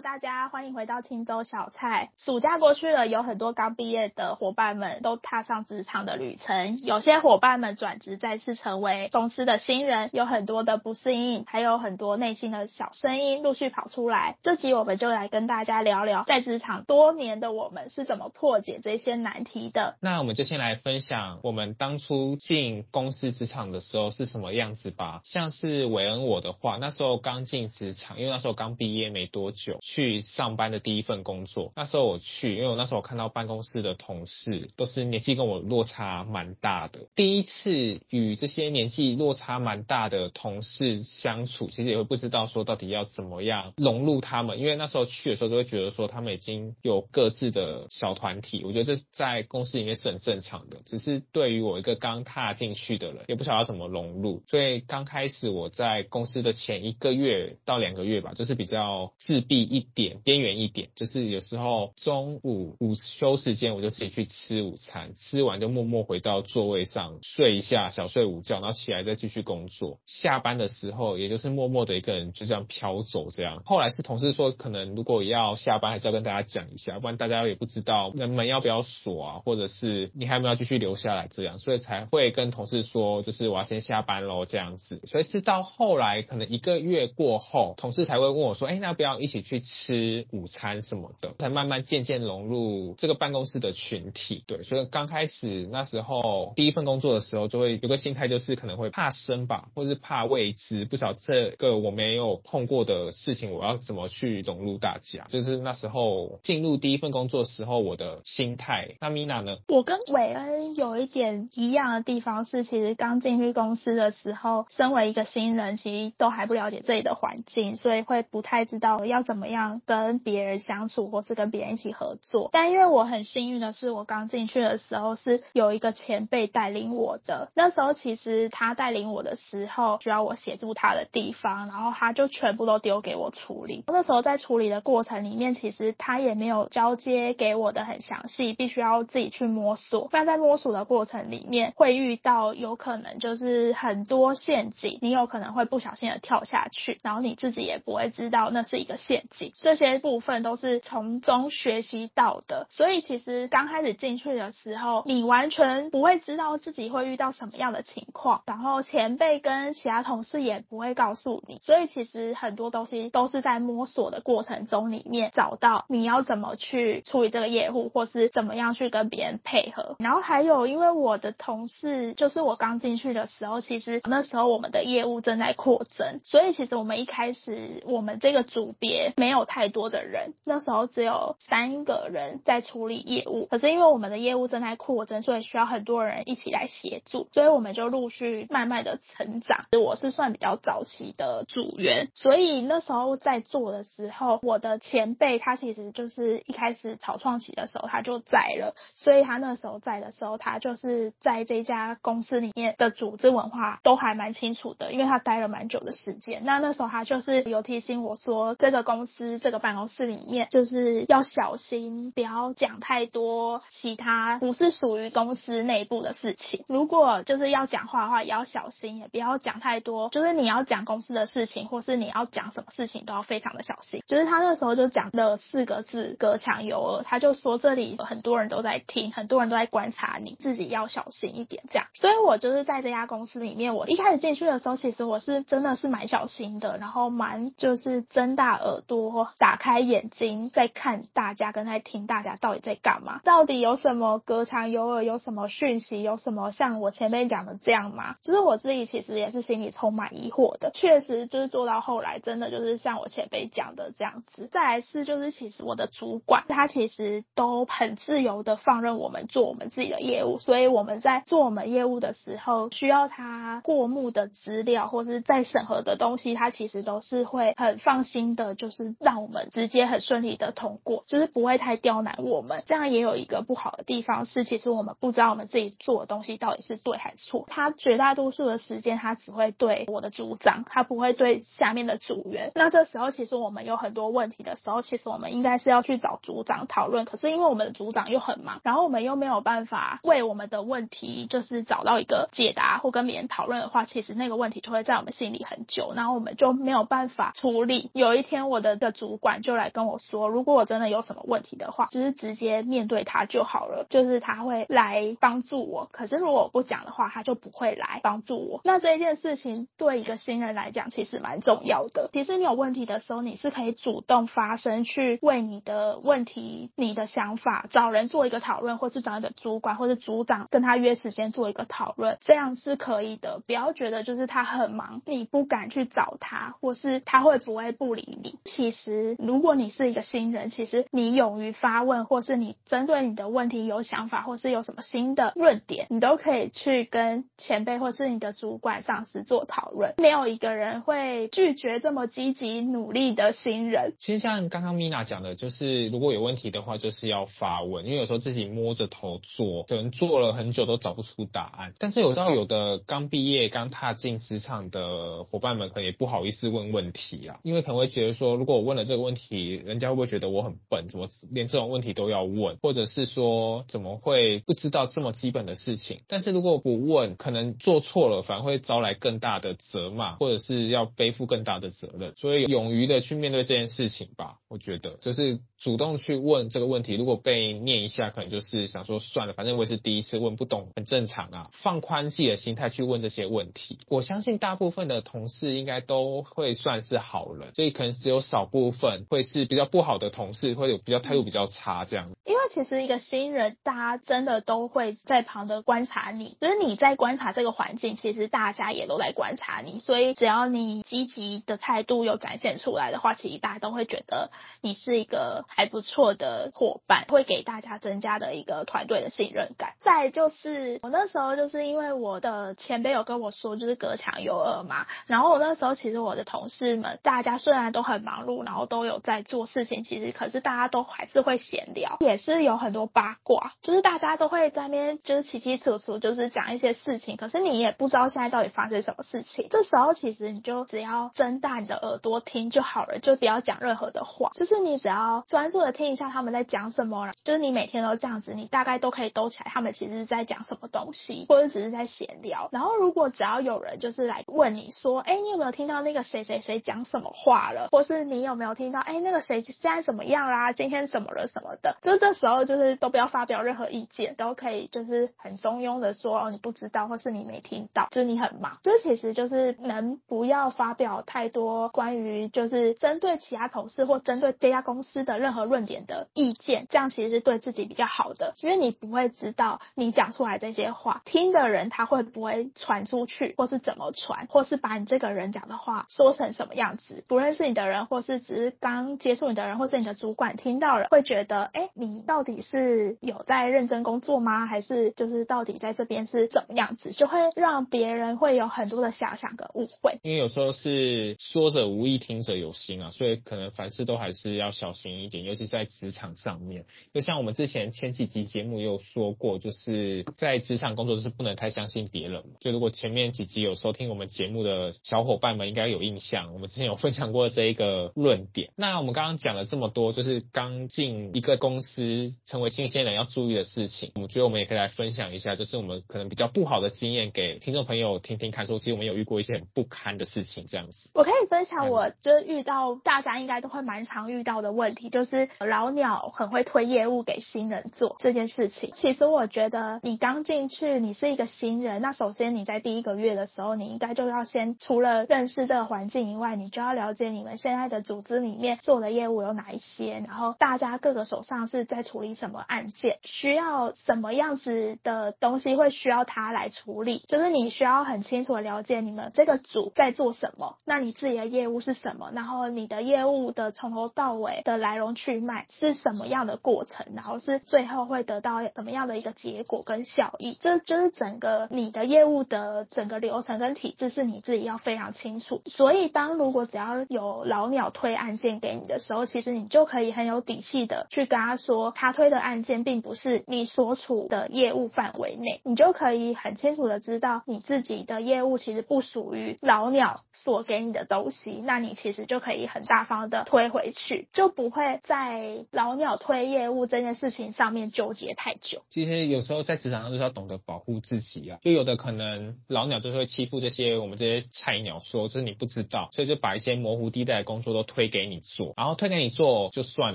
大家欢迎回到青州小菜。暑假过去了，有很多刚毕业的伙伴们都踏上职场的旅程。有些伙伴们转职，再次成为公司的新人，有很多的不适应，还有很多内心的小声音陆续跑出来。这集我们就来跟大家聊聊，在职场多年的我们是怎么破解这些难题的。那我们就先来分享我们当初进公司职场的时候是什么样子吧。像是韦恩我的话，那时候刚进职场，因为那时候刚毕业没多久，去上。班的第一份工作，那时候我去，因为我那时候我看到办公室的同事都是年纪跟我落差蛮大的，第一次与这些年纪落差蛮大的同事相处，其实也会不知道说到底要怎么样融入他们，因为那时候去的时候都会觉得说他们已经有各自的小团体，我觉得这在公司里面是很正常的，只是对于我一个刚踏进去的人，也不晓得要怎么融入，所以刚开始我在公司的前一个月到两个月吧，就是比较自闭一一点边缘一点，就是有时候中午午休时间，我就自己去吃午餐，吃完就默默回到座位上睡一下，小睡午觉，然后起来再继续工作。下班的时候，也就是默默的一个人就这样飘走，这样。后来是同事说，可能如果要下班，还是要跟大家讲一下，不然大家也不知道门要不要锁啊，或者是你还有没有要继续留下来这样，所以才会跟同事说，就是我要先下班喽这样子。所以是到后来，可能一个月过后，同事才会问我说，哎，那要不要一起去吃？午餐什么的，才慢慢渐渐融入这个办公室的群体。对，所以刚开始那时候第一份工作的时候，就会有个心态，就是可能会怕生吧，或是怕未知，不晓这个我没有碰过的事情，我要怎么去融入大家。就是那时候进入第一份工作的时候，我的心态。那 Mina 呢？我跟韦恩有一点一样的地方是，其实刚进去公司的时候，身为一个新人，其实都还不了解这里的环境，所以会不太知道要怎么样跟。别人相处，或是跟别人一起合作，但因为我很幸运的是，我刚进去的时候是有一个前辈带领我的。那时候其实他带领我的时候，需要我协助他的地方，然后他就全部都丢给我处理。那时候在处理的过程里面，其实他也没有交接给我的很详细，必须要自己去摸索。但在摸索的过程里面，会遇到有可能就是很多陷阱，你有可能会不小心的跳下去，然后你自己也不会知道那是一个陷阱。这些部。分都是从中学习到的，所以其实刚开始进去的时候，你完全不会知道自己会遇到什么样的情况，然后前辈跟其他同事也不会告诉你，所以其实很多东西都是在摸索的过程中里面找到你要怎么去处理这个业务，或是怎么样去跟别人配合。然后还有，因为我的同事就是我刚进去的时候，其实那时候我们的业务正在扩增，所以其实我们一开始我们这个组别没有有太多的人。那时候只有三个人在处理业务，可是因为我们的业务正在扩增，所以需要很多人一起来协助，所以我们就陆续慢慢的成长。我是算比较早期的组员，所以那时候在做的时候，我的前辈他其实就是一开始草创期的时候他就在了，所以他那时候在的时候，他就是在这家公司里面的组织文化都还蛮清楚的，因为他待了蛮久的时间。那那时候他就是有提醒我说，这个公司这个办公室。里面就是要小心，不要讲太多其他不是属于公司内部的事情。如果就是要讲话的话，也要小心，也不要讲太多。就是你要讲公司的事情，或是你要讲什么事情，都要非常的小心。就是他那时候就讲了四个字：隔墙有耳。他就说这里很多人都在听，很多人都在观察你，自己要小心一点。这样，所以我就是在这家公司里面，我一开始进去的时候，其实我是真的是蛮小心的，然后蛮就是睁大耳朵，我打开眼睛在看大家，跟在听大家到底在干嘛，到底有什么隔墙有耳，有什么讯息，有什么像我前面讲的这样吗？就是我自己其实也是心里充满疑惑的。确实就是做到后来，真的就是像我前辈讲的这样子。再来是就是其实我的主管他其实都很自由的放任我们做我们自己的业务，所以我们在做我们业务的时候，需要他过目的资料或是在审核的东西，他其实都是会很放心的，就是让我们直接很顺利的通过，就是不会太刁难我们。这样也有一个不好的地方是，其实我们不知道我们自己做的东西到底是对还是错。他绝大多数的时间，他只会对我的组长，他不会对下面的组员。那这时候其实我们有很多问题的时候，其实我们应该是要去找组长讨论。可是因为我们的组长又很忙，然后我们又没有办法为我们的问题就是找到一个解答或跟别人讨论的话，其实那个问题就会在我们心里很久，然后我们就没有办法处理。有一天我的主管就来跟我说，如果我真的有什么问题的话，就是直接面对他就好了，就是他会来帮助我。可是如果我不讲的话，他就不会来帮助我。那这一件事情对一个新人来讲，其实蛮重要的。其实你有问题的时候，你是可以主动发声，去为你的问题、你的想法找人做一个讨论，或是找你的主管或是组长跟他约时间做一个讨论，这样是可以的。不要觉得就是他很忙，你不敢去找他，或是他会不会不理你。其实实如果你是一个新人，其实你勇于发问，或是你针对你的问题有想法，或是有什么新的论点，你都可以去跟前辈或是你的主管、上司做讨论。没有一个人会拒绝这么积极努力的新人。其实像刚刚 Mina 讲的，就是如果有问题的话，就是要发问，因为有时候自己摸着头做，可能做了很久都找不出答案。但是有时候有的刚毕业、刚踏进职场的伙伴们，可能也不好意思问问题啊，因为可能会觉得说，如果问了这个问题，人家会不会觉得我很笨？怎么连这种问题都要问？或者是说，怎么会不知道这么基本的事情？但是如果我不问，可能做错了，反而会招来更大的责骂，或者是要背负更大的责任。所以勇于的去面对这件事情吧，我觉得就是主动去问这个问题。如果被念一下，可能就是想说算了，反正我也是第一次问，不懂很正常啊。放宽自己的心态去问这些问题，我相信大部分的同事应该都会算是好人，所以可能只有少部部分会是比较不好的同事，会有比较态度比较差这样子。其实一个新人，大家真的都会在旁的观察你，就是你在观察这个环境，其实大家也都在观察你，所以只要你积极的态度有展现出来的话，其实大家都会觉得你是一个还不错的伙伴，会给大家增加的一个团队的信任感。再就是我那时候就是因为我的前辈有跟我说，就是隔墙有耳嘛，然后我那时候其实我的同事们，大家虽然都很忙碌，然后都有在做事情，其实可是大家都还是会闲聊，也是是有很多八卦，就是大家都会在那边就是起起楚楚，就是讲一些事情，可是你也不知道现在到底发生什么事情。这时候其实你就只要睁大你的耳朵听就好了，就不要讲任何的话，就是你只要专注的听一下他们在讲什么，就是你每天都这样子，你大概都可以兜起来他们其实是在讲什么东西，或者只是在闲聊。然后如果只要有人就是来问你说，哎，你有没有听到那个谁谁谁讲什么话了，或是你有没有听到，哎，那个谁现在怎么样啦，今天怎么了？什么的，就这时候候就是都不要发表任何意见，都可以就是很中庸的说，哦，你不知道，或是你没听到，就是你很忙，就是其实就是能不要发表太多关于就是针对其他同事或针对这家公司的任何论点的意见，这样其实是对自己比较好的，因为你不会知道你讲出来这些话，听的人他会不会传出去，或是怎么传，或是把你这个人讲的话说成什么样子，不认识你的人，或是只是刚接触你的人，或是你的主管听到了，会觉得，哎，你到到底是有在认真工作吗？还是就是到底在这边是怎么样子，就会让别人会有很多的遐想跟误会。因为有时候是说者无意，听者有心啊，所以可能凡事都还是要小心一点，尤其在职场上面。就像我们之前前几集节目也有说过，就是在职场工作就是不能太相信别人。就如果前面几集有收听我们节目的小伙伴们，应该有印象，我们之前有分享过这一个论点。那我们刚刚讲了这么多，就是刚进一个公司师成为新鲜人要注意的事情。我们觉得我们也可以来分享一下，就是我们可能比较不好的经验给听众朋友听听看，说其实我们有遇过一些很不堪的事情这样子。我可以分享，我就是遇到大家应该都会蛮常遇到的问题，就是老鸟很会推业务给新人做这件事情。其实我觉得你刚进去，你是一个新人，那首先你在第一个月的时候，你应该就要先除了认识这个环境以外，你就要了解你们现在的组织里面做的业务有哪一些，然后大家各个手上是在处理什么案件，需要什么样子的东西会需要他来处理，就是你需要很清楚的了解你们这个组在做什么，那你自己的业务是什么，然后你的业务的从头到尾的来龙去脉是什么样的过程，然后是最后会得到什么样的一个结果跟效益，这就是整个你的业务的整个流程跟体制是你自己要非常清楚。所以当如果只要有老鸟推案件给你的时候，其实你就可以很有底气的去跟他说，他推的案件并不是你所处的业务范围内，你就可以很清楚的知道你自己的业务其实不属于老鸟所给你的东西，那你其实就可以很大方的推回去，就不会在老鸟推业务这件事情上面纠结太久。其实有时候在职场上就是要懂得保护自己啊，就有的可能老鸟就会欺负这些我们这些菜鸟，说就是你不知道，所以就把一些模糊地带的工作都推给你做，然后推给你做就算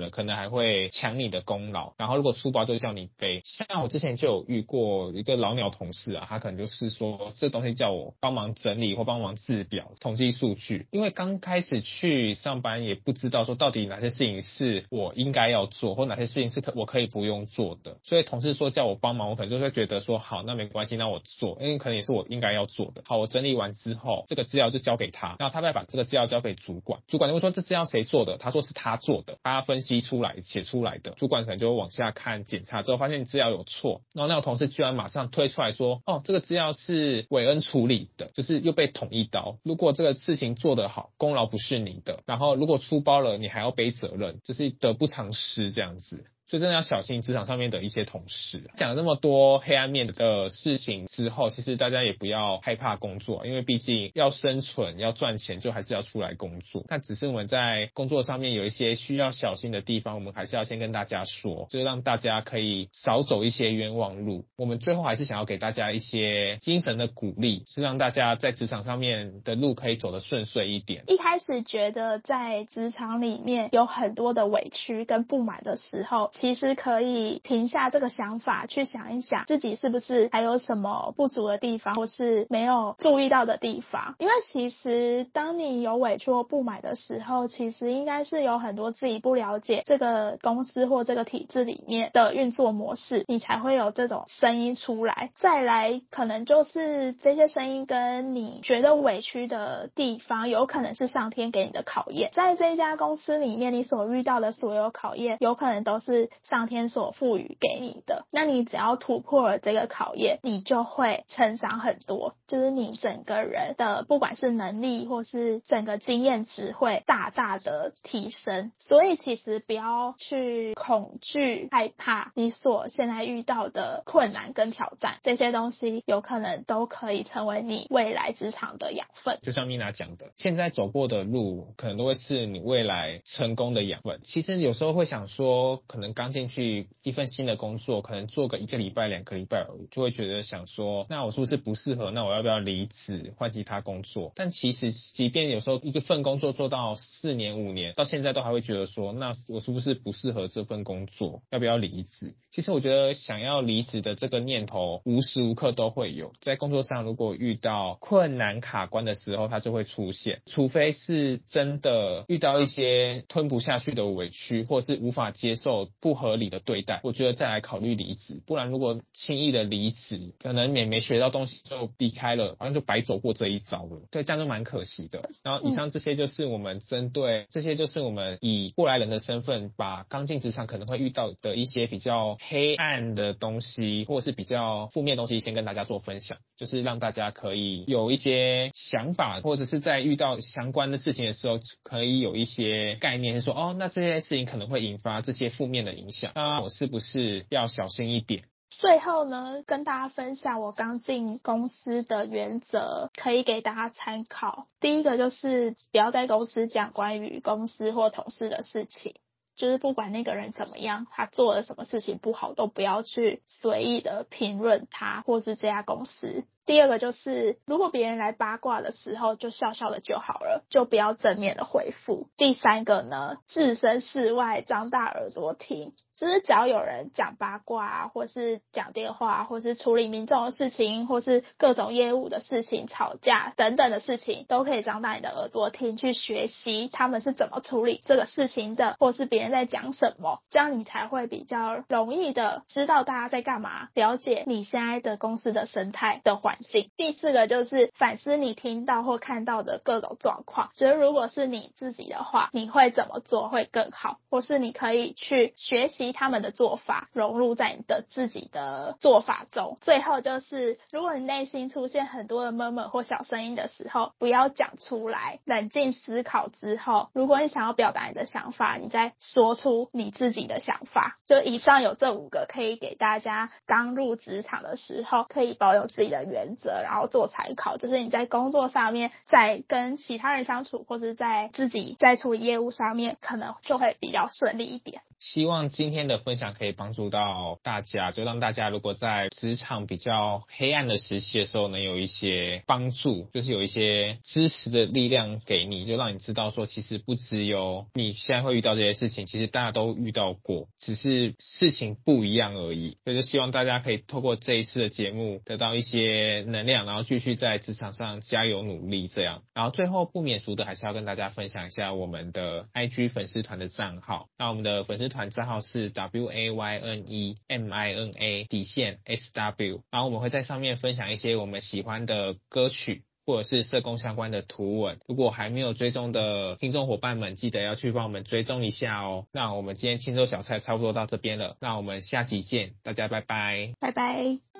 了，可能还会抢你的功然后如果出包就叫你背。像我之前就有遇过一个老鸟同事啊，他可能就是说这东西叫我帮忙整理或帮忙制表、统计数据，因为刚开始去上班也不知道说到底哪些事情是我应该要做，或哪些事情是可我可以不用做的，所以同事说叫我帮忙，我可能就会觉得说好，那没关系，那我做，因为可能也是我应该要做的。好，我整理完之后，这个资料就交给他，然后他再把这个资料交给主管，主管就会说这资料谁做的？他说是他做的，他分析出来写出来的，主管可能就有往下看检查之后发现资料有错，然后那个同事居然马上推出来说，哦，这个资料是韦恩处理的，就是又被捅一刀。如果这个事情做得好，功劳不是你的，然后如果出包了，你还要背责任，就是得不偿失这样子。所以真的要小心职场上面的一些同事。讲了那么多黑暗面的事情之后，其实大家也不要害怕工作，因为毕竟要生存、要赚钱，就还是要出来工作。那只是我们在工作上面有一些需要小心的地方，我们还是要先跟大家说，就是让大家可以少走一些冤枉路。我们最后还是想要给大家一些精神的鼓励，是让大家在职场上面的路可以走得顺遂一点。一开始觉得在职场里面有很多的委屈跟不满的时候，其实可以停下这个想法，去想一想自己是不是还有什么不足的地方，或是没有注意到的地方。因为其实当你有委屈或不满的时候，其实应该是有很多自己不了解这个公司或这个体制里面的运作模式，你才会有这种声音出来。再来，可能就是这些声音跟你觉得委屈的地方，有可能是上天给你的考验。在这一家公司里面，你所遇到的所有考验，有可能都是。上天所赋予给你的，那你只要突破了这个考验，你就会成长很多，就是你整个人的不管是能力或是整个经验值会大大的提升。所以其实不要去恐惧、害怕你所现在遇到的困难跟挑战，这些东西有可能都可以成为你未来职场的养分。就像 Mina 讲的，现在走过的路，可能都会是你未来成功的养分。其实有时候会想说，可能刚。进去一份新的工作，可能做个一个礼拜、两个礼拜，就会觉得想说，那我是不是不适合？那我要不要离职换其他工作？但其实，即便有时候一个份工作做到四年、五年，到现在都还会觉得说，那我是不是不适合这份工作？要不要离职？其实我觉得想要离职的这个念头，无时无刻都会有。在工作上，如果遇到困难卡关的时候，它就会出现。除非是真的遇到一些吞不下去的委屈，或是无法接受不合。理的对待，我觉得再来考虑离职。不然如果轻易的离职，可能也没学到东西就离开了，好像就白走过这一遭了。对，这样就蛮可惜的。然后以上这些就是我们针对这些就是我们以过来人的身份，把刚进职场可能会遇到的一些比较黑暗的东西，或者是比较负面的东西，先跟大家做分享，就是让大家可以有一些想法，或者是在遇到相关的事情的时候，可以有一些概念，说哦，那这些事情可能会引发这些负面的影响。那我是不是要小心一点？最后呢，跟大家分享我刚进公司的原则，可以给大家参考。第一个就是不要在公司讲关于公司或同事的事情。就是不管那个人怎么样，他做了什么事情不好，都不要去随意的评论他或是这家公司。第二个就是，如果别人来八卦的时候，就笑笑的就好了，就不要正面的回复。第三个呢，置身事外，张大耳朵听，就是只要有人讲八卦，或是讲电话，或是处理民众的事情，或是各种业务的事情、吵架等等的事情，都可以张大你的耳朵听，去学习他们是怎么处理这个事情的，或是别人在讲什么，这样你才会比较容易的知道大家在干嘛，了解你现在的公司的生态的环。第四个就是反思你听到或看到的各种状况，觉得如果是你自己的话，你会怎么做会更好，或是你可以去学习他们的做法，融入在你的自己的做法中。最后就是，如果你内心出现很多的 murmur 或小声音的时候，不要讲出来，冷静思考之后，如果你想要表达你的想法，你再说出你自己的想法。就以上有这五个，可以给大家刚入职场的时候可以保有自己的原原则，然后做参考，就是你在工作上面，在跟其他人相处，或是在自己在处理业务上面，可能就会比较顺利一点。希望今天的分享可以帮助到大家，就让大家如果在职场比较黑暗的时期的时候，能有一些帮助，就是有一些支持的力量给你，就让你知道说，其实不只有你现在会遇到这些事情，其实大家都遇到过，只是事情不一样而已。所以就希望大家可以透过这一次的节目得到一些能量，然后继续在职场上加油努力这样。然后最后不免俗的，还是要跟大家分享一下我们的 IG 粉丝团的账号。那我们的粉丝团账号是 W A Y N E M I N A 底线 S W，然后我们会在上面分享一些我们喜欢的歌曲或者是社工相关的图文。如果还没有追踪的听众伙伴们，记得要去帮我们追踪一下哦。那我们今天清州小菜差不多到这边了，那我们下期见，大家拜拜，拜拜。